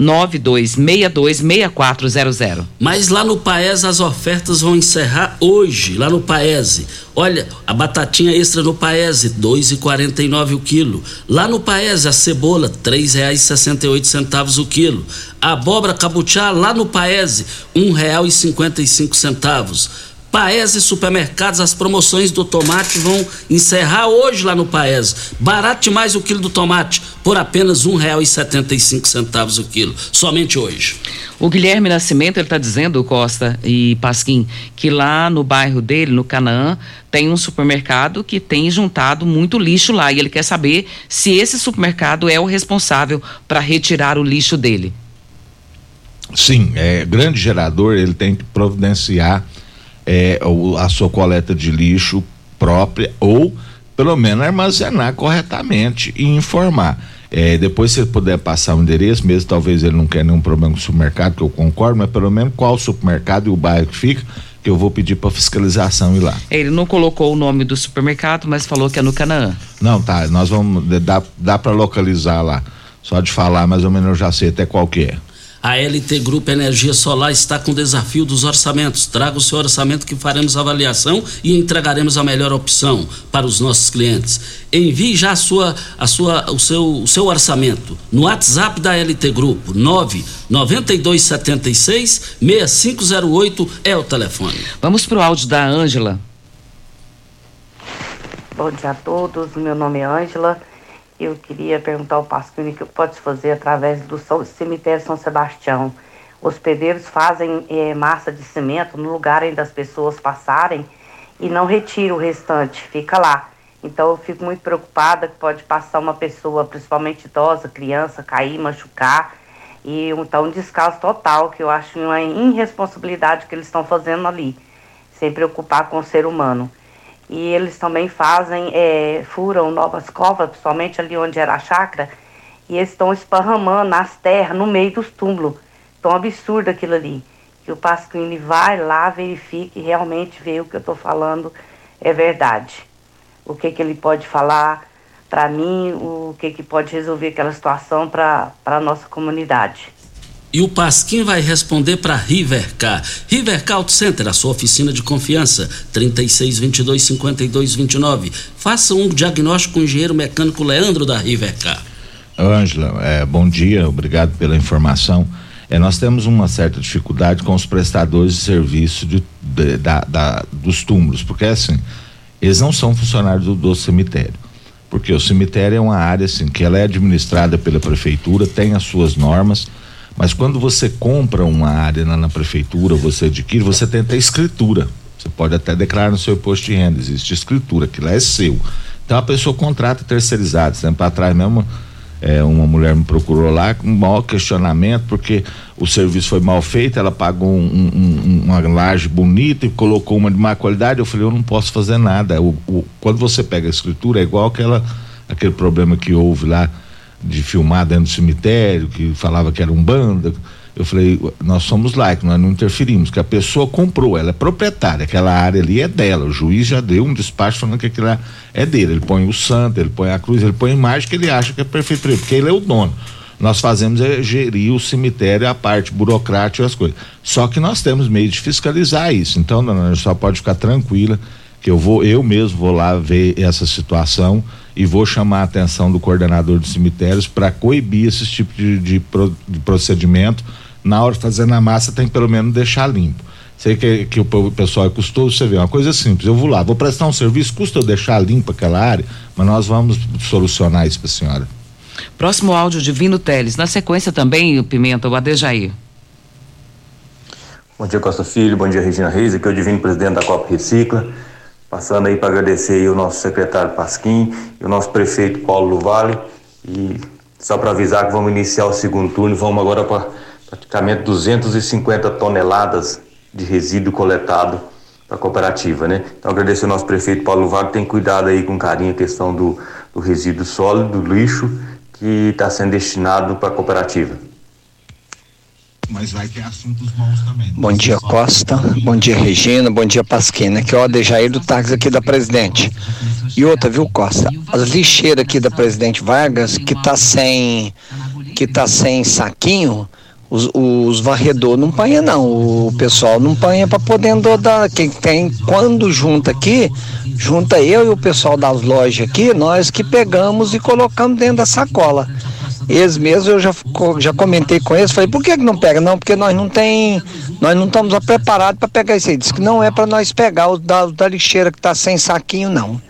[SPEAKER 2] 92626400.
[SPEAKER 1] Mas lá no Paese as ofertas vão encerrar hoje, lá no Paese. Olha, a batatinha extra no Paese, 2,49 o quilo. Lá no Paese a cebola, R$ 3,68 o quilo. A abóbora cabuchá lá no Paese, R$ 1,55. Paese Supermercados, as promoções do tomate vão encerrar hoje lá no Paese. Barato demais o quilo do tomate, por apenas um real e setenta e cinco centavos o quilo, somente hoje.
[SPEAKER 2] O Guilherme Nascimento, ele está dizendo, Costa e Pasquim, que lá no bairro dele, no Canaã, tem um supermercado que tem juntado muito lixo lá e ele quer saber se esse supermercado é o responsável para retirar o lixo dele.
[SPEAKER 5] Sim, é grande gerador, ele tem que providenciar é, a sua coleta de lixo própria ou pelo menos armazenar corretamente e informar. É, depois se puder passar o endereço, mesmo talvez ele não quer nenhum problema com o supermercado, que eu concordo, mas pelo menos qual o supermercado e o bairro que fica, que eu vou pedir para fiscalização ir lá.
[SPEAKER 2] Ele não colocou o nome do supermercado, mas falou que é no Canaã.
[SPEAKER 5] Não, tá, nós vamos, dá, dá para localizar lá. Só de falar, mais ou menos eu já sei até qual que é.
[SPEAKER 1] A LT Grupo Energia Solar está com o desafio dos orçamentos. Traga o seu orçamento que faremos avaliação e entregaremos a melhor opção para os nossos clientes. Envie já a sua, a sua, o, seu, o seu orçamento no WhatsApp da LT Grupo 99276 6508 é o telefone.
[SPEAKER 2] Vamos para o áudio da Ângela.
[SPEAKER 21] Bom dia a todos, meu nome é Ângela. Eu queria perguntar ao Pasquini o que pode fazer através do cemitério São Sebastião. Hospedeiros fazem é, massa de cimento no lugar onde as pessoas passarem e não retiram o restante, fica lá. Então eu fico muito preocupada que pode passar uma pessoa, principalmente idosa, criança, cair, machucar. E então um descaso total, que eu acho uma irresponsabilidade que eles estão fazendo ali, sem preocupar com o ser humano. E eles também fazem, é, furam novas covas, principalmente ali onde era a chácara, e eles estão esparramando nas terras, no meio dos túmulos. Tão absurdo aquilo ali. Que o Pasquini vai lá, verifique e realmente vê o que eu estou falando é verdade. O que, que ele pode falar para mim, o que, que pode resolver aquela situação para a nossa comunidade.
[SPEAKER 1] E o Pasquim vai responder para Rivercar. Rivercar Auto Center, a sua oficina de confiança, 3622-5229. Faça um diagnóstico com o engenheiro mecânico Leandro da Rivercar.
[SPEAKER 5] Ângela, é, bom dia, obrigado pela informação. É, nós temos uma certa dificuldade com os prestadores de serviço de, de, da, da, dos túmulos, porque assim, eles não são funcionários do, do cemitério porque o cemitério é uma área assim que ela é administrada pela prefeitura, tem as suas normas, mas quando você compra uma área na, na prefeitura, você adquire, você tem até escritura. Você pode até declarar no seu imposto de renda, existe escritura, aquilo é seu. Então a pessoa contrata terceirizado. Tempo atrás mesmo, é, uma mulher me procurou lá com um maior questionamento, porque o serviço foi mal feito, ela pagou um, um, uma laje bonita e colocou uma de má qualidade. Eu falei, eu não posso fazer nada. O, o, quando você pega a escritura, é igual aquela, aquele problema que houve lá de filmar dentro do cemitério, que falava que era um banda. Eu falei, nós somos laicos, nós não interferimos, que a pessoa comprou, ela é proprietária, aquela área ali é dela. O juiz já deu um despacho falando que aquilo é dele. Ele põe o santo, ele põe a cruz, ele põe a imagem que ele acha que é perfeito, porque ele é o dono. Nós fazemos é gerir o cemitério, a parte burocrática e as coisas. Só que nós temos meio de fiscalizar isso. Então, dona só pode ficar tranquila que eu vou, eu mesmo vou lá ver essa situação e vou chamar a atenção do coordenador de cemitérios para coibir esse tipo de, de, de procedimento na hora de fazer na massa tem que pelo menos deixar limpo. Sei que, que o pessoal é custoso, você vê, uma coisa simples, eu vou lá, vou prestar um serviço, custa eu deixar limpa aquela área, mas nós vamos solucionar isso para a senhora.
[SPEAKER 2] Próximo áudio de Vino Teles, na sequência também, o Pimenta, o Adejaí.
[SPEAKER 22] Bom dia Costa Filho, bom dia Regina Reis, aqui é o Divino Presidente da Copa Recicla, passando aí para agradecer aí o nosso secretário Pasquim e o nosso prefeito Paulo Vale e só para avisar que vamos iniciar o segundo turno, vamos agora para praticamente 250 toneladas de resíduo coletado para a cooperativa, né? Então agradecer ao nosso prefeito Paulo Vago, tem cuidado aí com carinho a questão do, do resíduo sólido, do lixo que está sendo destinado para a cooperativa.
[SPEAKER 5] Mas vai ter assuntos bons também.
[SPEAKER 23] Bom dia, Costa. Bom dia, Regina. Bom dia, Pasquina. Aqui é o Adejair do táxi aqui da Presidente. E outra, viu, Costa? As lixeiras aqui da Presidente Vargas, que tá sem, que tá sem saquinho, os, os varredor não panha não, o pessoal não panha para poder dar, quem tem, quando junta aqui, junta eu e o pessoal das lojas aqui, nós que pegamos e colocamos dentro da sacola. Eles mesmos eu já, já comentei com eles, falei, por que, que não pega? Não, porque nós não tem, nós não estamos preparados para pegar isso aí. Diz que não é para nós pegar o da, da lixeira que está sem saquinho, não.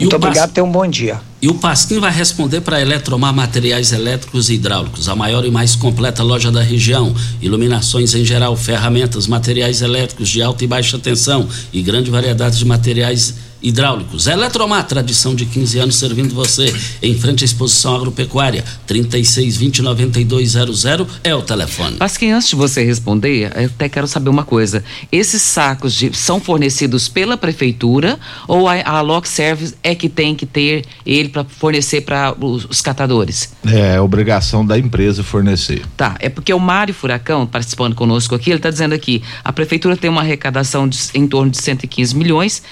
[SPEAKER 23] Muito obrigado, tenha um bom dia.
[SPEAKER 1] E o Pasquim vai responder para Eletromar Materiais Elétricos e Hidráulicos, a maior e mais completa loja da região. Iluminações em geral, ferramentas, materiais elétricos de alta e baixa tensão e grande variedade de materiais hidráulicos. Eletromar, tradição de 15 anos servindo você. Em frente à exposição agropecuária, 3620-9200 é o telefone.
[SPEAKER 2] Mas que antes de você responder, eu até quero saber uma coisa. Esses sacos de, são fornecidos pela prefeitura ou a, a Lock Service é que tem que ter ele para fornecer para os, os, catadores?
[SPEAKER 5] É, é obrigação da empresa fornecer.
[SPEAKER 2] Tá, é porque o Mário Furacão, participando conosco aqui, ele está dizendo aqui, a prefeitura tem uma arrecadação de, em torno de 115 milhões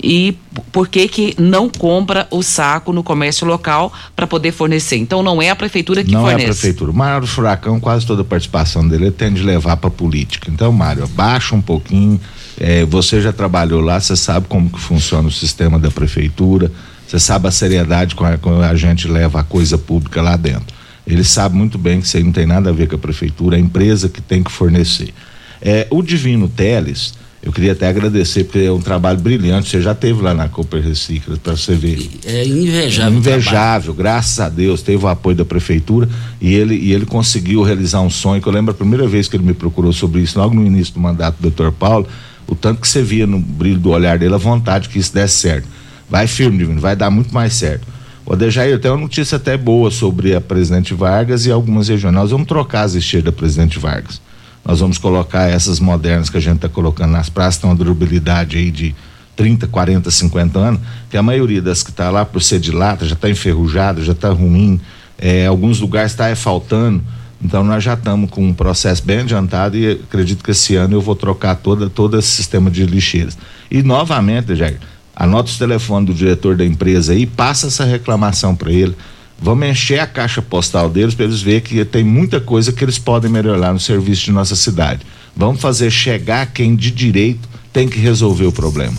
[SPEAKER 2] e por que que não compra o saco no comércio local para poder fornecer? Então não é a prefeitura que
[SPEAKER 5] não
[SPEAKER 2] fornece.
[SPEAKER 5] Não é a prefeitura. O Mário Furacão, quase toda a participação dele tende a levar para política. Então, Mário, baixa um pouquinho. É, você já trabalhou lá, você sabe como que funciona o sistema da prefeitura, você sabe a seriedade com a, com a gente leva a coisa pública lá dentro. Ele sabe muito bem que isso aí não tem nada a ver com a prefeitura, é a empresa que tem que fornecer. É, o Divino Teles, eu queria até agradecer, porque é um trabalho brilhante. Você já teve lá na Cooper Recicla, para você ver.
[SPEAKER 1] É invejável.
[SPEAKER 5] É invejável, graças a Deus. Teve o apoio da prefeitura e ele, e ele conseguiu realizar um sonho. Que eu lembro a primeira vez que ele me procurou sobre isso, logo no início do mandato do doutor Paulo, o tanto que você via no brilho do olhar dele, a vontade que isso desse certo. Vai firme, Divino, vai dar muito mais certo. O Dejair, tem uma notícia até boa sobre a presidente Vargas e algumas regiões. Nós vamos trocar as esteiras da presidente Vargas. Nós vamos colocar essas modernas que a gente está colocando nas praças, tem uma durabilidade aí de 30, 40, 50 anos, que a maioria das que está lá por ser de lata já está enferrujada, já está ruim, é, alguns lugares está faltando. Então nós já estamos com um processo bem adiantado e acredito que esse ano eu vou trocar toda, todo esse sistema de lixeiras. E novamente, Jair, anota o telefone do diretor da empresa aí, passa essa reclamação para ele Vamos encher a caixa postal deles para eles verem que tem muita coisa que eles podem melhorar no serviço de nossa cidade. Vamos fazer chegar quem de direito tem que resolver o problema.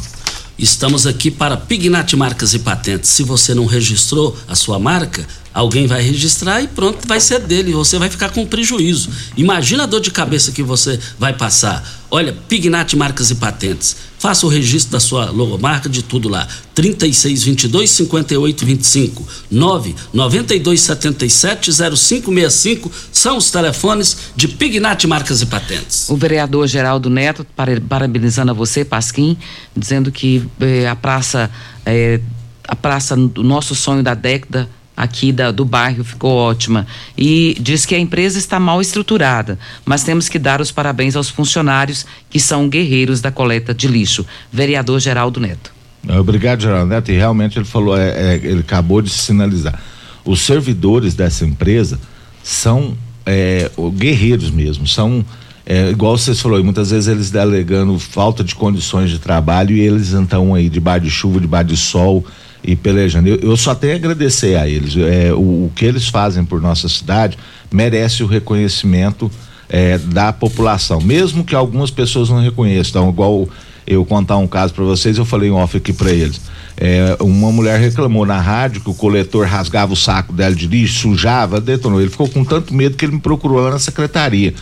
[SPEAKER 1] Estamos aqui para Pignat Marcas e Patentes. Se você não registrou a sua marca, Alguém vai registrar e pronto, vai ser dele. Você vai ficar com prejuízo. Imagina a dor de cabeça que você vai passar. Olha, Pignat Marcas e Patentes. Faça o registro da sua logomarca de tudo lá. 3622 5825 992 77 0565 são os telefones de Pignat Marcas e Patentes.
[SPEAKER 2] O vereador Geraldo Neto, parabenizando a você, Pasquim, dizendo que eh, a praça, eh, a praça do nosso sonho da década aqui da, do bairro ficou ótima e diz que a empresa está mal estruturada, mas temos que dar os parabéns aos funcionários que são guerreiros da coleta de lixo. Vereador Geraldo Neto.
[SPEAKER 5] Obrigado, Geraldo Neto. E realmente ele falou, é, é, ele acabou de sinalizar. Os servidores dessa empresa são é, guerreiros mesmo, são é, igual vocês falou, muitas vezes eles delegando falta de condições de trabalho e eles então aí debaixo de chuva, debaixo de sol, e pelejando. Eu, eu só tenho a agradecer a eles. É, o, o, que eles fazem por nossa cidade merece o reconhecimento é, da população, mesmo que algumas pessoas não reconheçam. Então, igual eu contar um caso para vocês, eu falei um off aqui para eles. É, uma mulher reclamou na rádio que o coletor rasgava o saco dela de lixo, sujava, detonou. Ele ficou com tanto medo que ele me procurou lá na secretaria.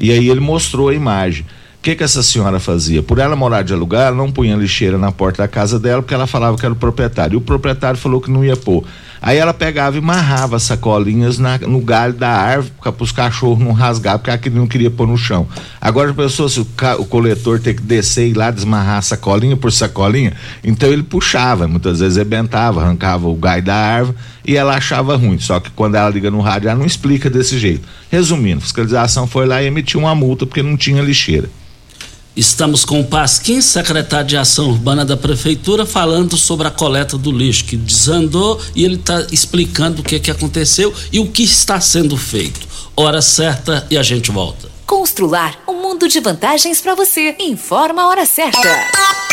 [SPEAKER 5] E aí ele mostrou a imagem. O que que essa senhora fazia? Por ela morar de alugar, ela não punha lixeira na porta da casa dela porque ela falava que era o proprietário. E o proprietário falou que não ia pôr. Aí ela pegava e amarrava sacolinhas na, no galho da árvore para os cachorros não rasgar, porque ela não queria pôr no chão. Agora a pessoa, se o, o, coletor tem que descer e lá desmarrar sacolinha por sacolinha, então ele puxava, muitas vezes rebentava, arrancava o galho da árvore e ela achava ruim. Só que quando ela liga no rádio, ela não explica desse jeito. Resumindo, a fiscalização foi lá e emitiu uma multa porque não tinha lixeira.
[SPEAKER 1] Estamos com o Pasquim, secretário de Ação Urbana da Prefeitura, falando sobre a coleta do lixo, que desandou e ele está explicando o que, que aconteceu e o que está sendo feito. Hora certa e a gente volta.
[SPEAKER 17] Constrular um mundo de vantagens para você. Informa a hora certa.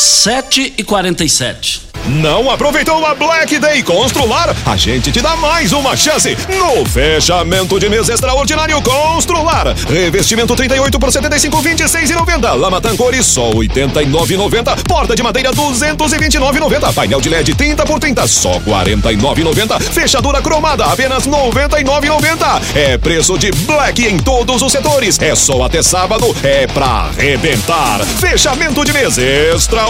[SPEAKER 1] 7 e 47
[SPEAKER 20] não aproveitou a Black Day Constrular? A gente te dá mais uma chance no fechamento de mês extraordinário Constrular. Revestimento 38 por 75, 26 e 90. Lama Tancori só 89,90. Porta de madeira 229,90. Painel de LED 30 por 30 só 49,90. Fechadura cromada apenas 99,90. É preço de Black em todos os setores. É só até sábado. É pra arrebentar. Fechamento de mês extraordinário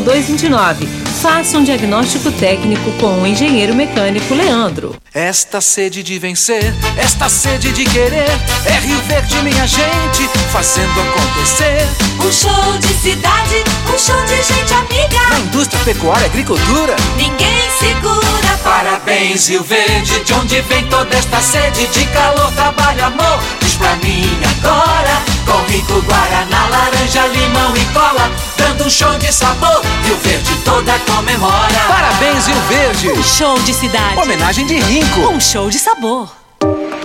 [SPEAKER 8] 5229. Faça um diagnóstico técnico com o engenheiro mecânico Leandro.
[SPEAKER 24] Esta sede de vencer, esta sede de querer, é Rio Verde, minha gente, fazendo acontecer.
[SPEAKER 16] Um show de cidade, um show de gente amiga.
[SPEAKER 24] Na indústria, pecuária, agricultura,
[SPEAKER 16] ninguém segura.
[SPEAKER 24] Parabéns, Rio Verde, de onde vem toda esta sede de calor, trabalho, amor. Diz pra mim agora, com rico guaraná, laranja, limão e cola, dando um show de sabor. Rio Verde toda comemora. Parabéns, Rio Verde.
[SPEAKER 8] Um show de cidade.
[SPEAKER 24] Homenagem de Rinco.
[SPEAKER 8] Um show de sabor.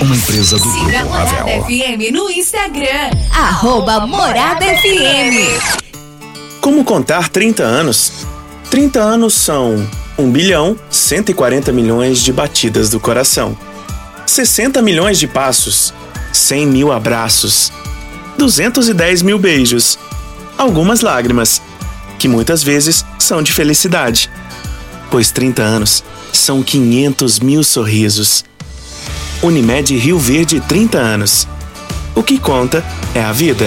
[SPEAKER 25] uma empresa do
[SPEAKER 17] Siga
[SPEAKER 25] Grupo
[SPEAKER 17] Morada
[SPEAKER 25] Ravel.
[SPEAKER 17] FM no Instagram. Arroba Morada FM.
[SPEAKER 26] Como contar 30 anos? 30 anos são 1 bilhão 140 milhões de batidas do coração, 60 milhões de passos, 100 mil abraços, 210 mil beijos, algumas lágrimas, que muitas vezes são de felicidade, pois 30 anos são 500 mil sorrisos. Unimed Rio Verde 30 anos. O que conta é a vida.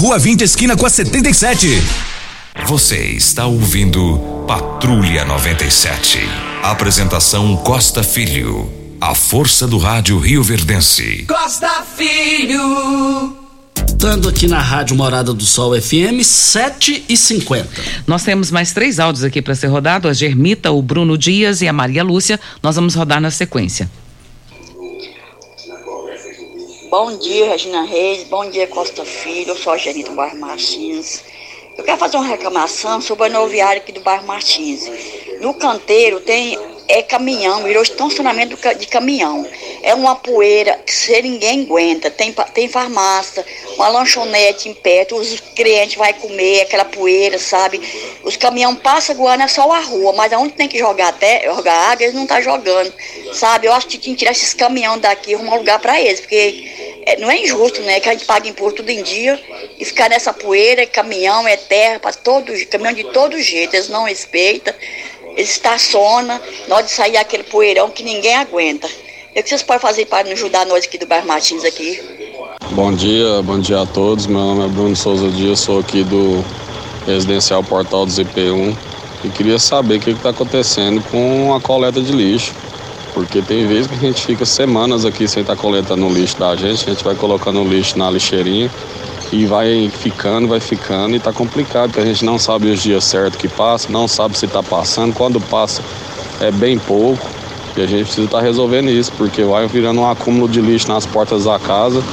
[SPEAKER 27] Rua 20, esquina com a 77.
[SPEAKER 3] Você está ouvindo Patrulha 97. Apresentação Costa Filho. A força do rádio Rio Verdense.
[SPEAKER 4] Costa Filho.
[SPEAKER 1] Estando aqui na Rádio Morada do Sol FM, 7 e 50
[SPEAKER 2] Nós temos mais três áudios aqui para ser rodado: a Germita, o Bruno Dias e a Maria Lúcia. Nós vamos rodar na sequência.
[SPEAKER 28] Bom dia, Regina Reis. Bom dia, Costa Filho. Eu sou a Genita do bairro Martins. Eu quero fazer uma reclamação sobre a noviária aqui do bairro Martins. No canteiro tem é caminhão, virou estacionamento de caminhão. É uma poeira que ninguém aguenta. Tem, tem farmácia, uma lanchonete em perto, os clientes vão comer aquela poeira, sabe? Os caminhão passam voando, é só a rua, mas aonde tem que jogar até, jogar água, eles não estão tá jogando, sabe? Eu acho que tinha que tirar esses caminhão daqui e arrumar um lugar para eles, porque é, não é injusto, né? Que a gente paga imposto tudo em dia e ficar nessa poeira, caminhão, é terra, para todo, caminhão de todo jeito, eles não respeitam, eles estacionam, na hora de sair aquele poeirão que ninguém aguenta. O que vocês podem fazer para ajudar nós aqui do bairro Martins aqui?
[SPEAKER 29] Bom dia, bom dia a todos. Meu nome é Bruno Souza Dias, sou aqui do Residencial Portal do ZP1 e queria saber o que está acontecendo com a coleta de lixo. Porque tem vezes que a gente fica semanas aqui sem estar tá coletando o lixo da gente, a gente vai colocando o lixo na lixeirinha e vai ficando, vai ficando e tá complicado, porque a gente não sabe os dias certos que passa, não sabe se tá passando, quando passa é bem pouco e a gente precisa estar tá resolvendo isso, porque vai virando um acúmulo de lixo nas portas da casa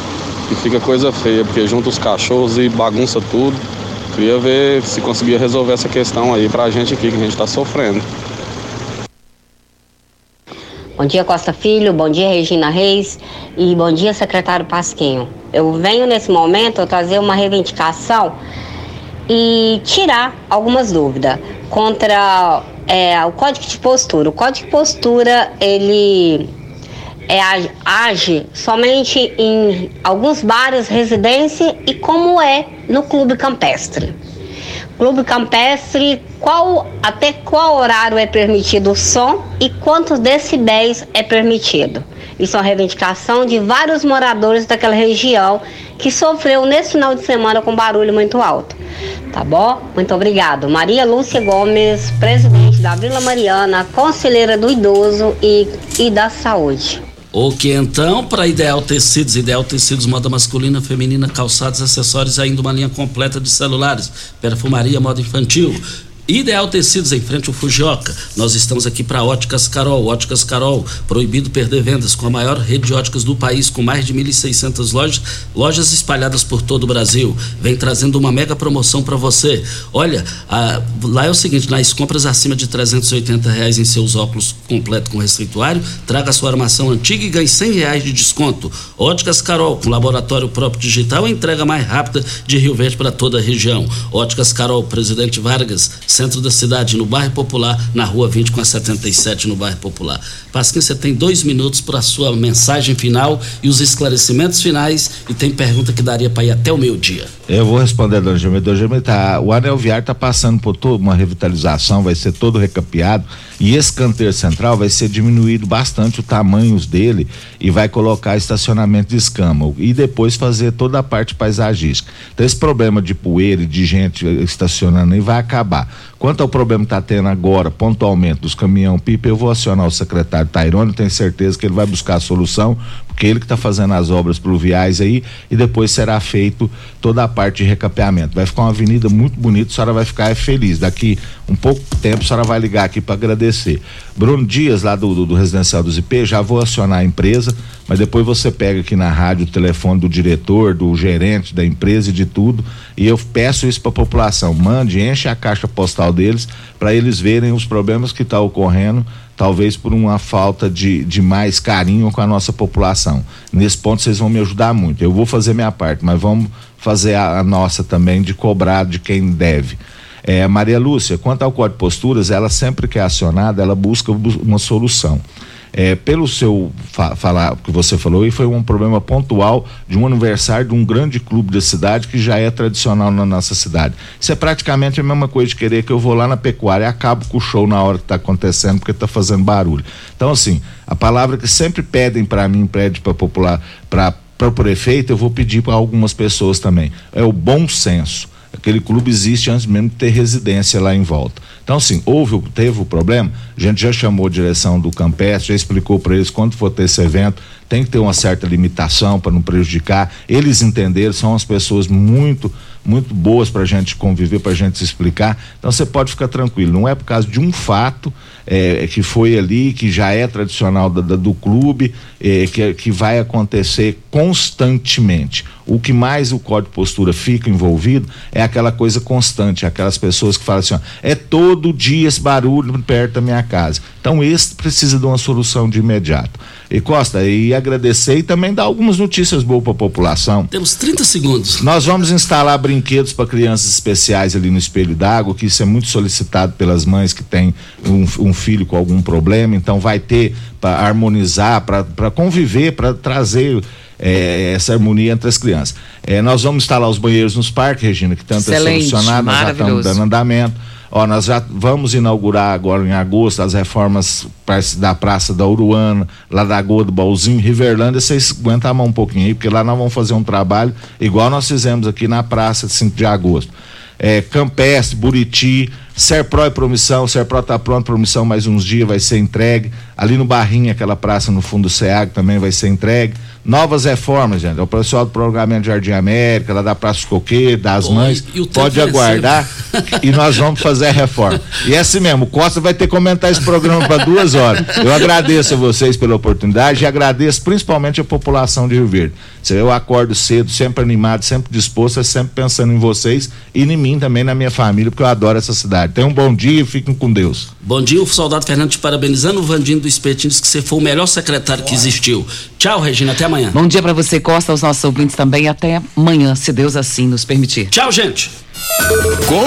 [SPEAKER 29] e fica coisa feia, porque junta os cachorros e bagunça tudo. Queria ver se conseguia resolver essa questão aí pra gente aqui, que a gente tá sofrendo.
[SPEAKER 30] Bom dia, Costa Filho. Bom dia, Regina Reis. E bom dia, secretário Pasquinho. Eu venho nesse momento trazer uma reivindicação e tirar algumas dúvidas contra é, o Código de Postura. O Código de Postura, ele é, age somente em alguns bares, residência e como é no clube campestre. Clube campestre, qual, até qual horário é permitido o som e quantos decibéis é permitido. É uma reivindicação de vários moradores daquela região que sofreu nesse final de semana com barulho muito alto. Tá bom? Muito obrigado. Maria Lúcia Gomes, presidente da Vila Mariana, conselheira do idoso e, e da saúde.
[SPEAKER 1] Ok, então, para Ideal Tecidos, Ideal Tecidos, moda masculina, feminina, calçados, acessórios, ainda uma linha completa de celulares, perfumaria, moda infantil. Ideal Tecidos em frente ao Fujioka. Nós estamos aqui para Óticas Carol. Óticas Carol, proibido perder vendas com a maior rede de óticas do país, com mais de 1.600 lojas, lojas espalhadas por todo o Brasil. Vem trazendo uma mega promoção para você. Olha, a, lá é o seguinte: nas compras acima de 380 reais em seus óculos completo com receituário, traga sua armação antiga e ganhe 100 reais de desconto. Óticas Carol, com laboratório próprio digital, entrega mais rápida de Rio Verde para toda a região. Óticas Carol, Presidente Vargas centro da cidade, no bairro Popular, na rua 20 com a 77, no bairro Popular. Pasquim, você tem dois minutos para a sua mensagem final e os esclarecimentos finais e tem pergunta que daria para ir até o meio dia.
[SPEAKER 5] Eu vou responder, dona Gilma. Dona tá, o anel viário está passando por toda uma revitalização, vai ser todo recapeado e esse canteiro central vai ser diminuído bastante o tamanho dele e vai colocar estacionamento de escama e depois fazer toda a parte paisagística. Então esse problema de poeira e de gente estacionando aí vai acabar. Quanto ao problema que está tendo agora, pontualmente, dos caminhão pipa, eu vou acionar o secretário Tairone, tenho certeza que ele vai buscar a solução, porque ele que está fazendo as obras pluviais aí e depois será feito toda a parte de recapeamento. Vai ficar uma avenida muito bonita, a senhora vai ficar feliz. Daqui um pouco tempo a senhora vai ligar aqui para agradecer. Bruno Dias, lá do, do, do Residencial dos IP, já vou acionar a empresa, mas depois você pega aqui na rádio o telefone do diretor, do gerente da empresa e de tudo, e eu peço isso para a população. Mande, enche a caixa postal deles para eles verem os problemas que estão tá ocorrendo talvez por uma falta de, de mais carinho com a nossa população. Nesse ponto vocês vão me ajudar muito. Eu vou fazer minha parte, mas vamos fazer a, a nossa também de cobrar de quem deve. É, Maria Lúcia, quanto ao código de posturas, ela sempre que é acionada, ela busca uma solução. É, pelo seu fa falar que você falou, e foi um problema pontual de um aniversário de um grande clube da cidade que já é tradicional na nossa cidade. Isso é praticamente a mesma coisa de querer que eu vou lá na pecuária e acabo com o show na hora que está acontecendo porque está fazendo barulho. Então, assim, a palavra que sempre pedem para mim, pede para popular, para o prefeito, eu vou pedir para algumas pessoas também. É o bom senso. Aquele clube existe antes mesmo de ter residência lá em volta. Então, assim, houve, teve o problema, a gente já chamou a direção do Campestre, já explicou para eles quando for ter esse evento, tem que ter uma certa limitação para não prejudicar. Eles entenderam, são as pessoas muito muito boas para a gente conviver, para a gente se explicar. Então você pode ficar tranquilo. Não é por causa de um fato é, que foi ali, que já é tradicional da, do clube, é, que, que vai acontecer constantemente. O que mais o código de postura fica envolvido é aquela coisa constante, aquelas pessoas que falam assim: ó, é todo dia esse barulho perto da minha casa. Então esse precisa de uma solução de imediato. E Costa, e agradecer e também dar algumas notícias boas para a população.
[SPEAKER 1] Temos 30 segundos.
[SPEAKER 5] Nós vamos instalar brinquedos para crianças especiais ali no Espelho d'Água, que isso é muito solicitado pelas mães que têm um, um filho com algum problema, então vai ter para harmonizar, para conviver, para trazer é, essa harmonia entre as crianças. É, nós vamos instalar os banheiros nos parques, Regina, que tanto é Excelente, é solucionado, nós já estamos dando andamento Ó, nós já vamos inaugurar agora em agosto as reformas da Praça da Uruana, lá da Lagoa do Baúzinho, Riverlândia, vocês aguentam a mão um pouquinho aí, porque lá nós vamos fazer um trabalho igual nós fizemos aqui na Praça de 5 de agosto. É, Campestre, Buriti, Serpro e Promissão, Serpro está pronto, Promissão mais uns dias vai ser entregue. Ali no Barrinho, aquela praça no fundo do SEAG também vai ser entregue novas reformas, gente. É o pessoal do prolongamento de Jardim América, lá da Praça Coqueiro, das Bom, Mães, pode aguardar (laughs) e nós vamos fazer a reforma. E é assim mesmo, o Costa vai ter que comentar esse programa para duas horas. Eu agradeço a vocês pela oportunidade e agradeço principalmente a população de Rio Verde. Eu acordo cedo, sempre animado, sempre disposto, sempre pensando em vocês e em mim também, na minha família, porque eu adoro essa cidade. Tenham um bom dia e fiquem com Deus.
[SPEAKER 1] Bom dia, o soldado Fernando te parabenizando, o Vandinho do Espetinho disse que você foi o melhor secretário que existiu. Tchau, Regina, até amanhã.
[SPEAKER 2] Bom dia para você, Costa, aos nossos ouvintes também. Até amanhã, se Deus assim nos permitir.
[SPEAKER 1] Tchau, gente.
[SPEAKER 20] Conte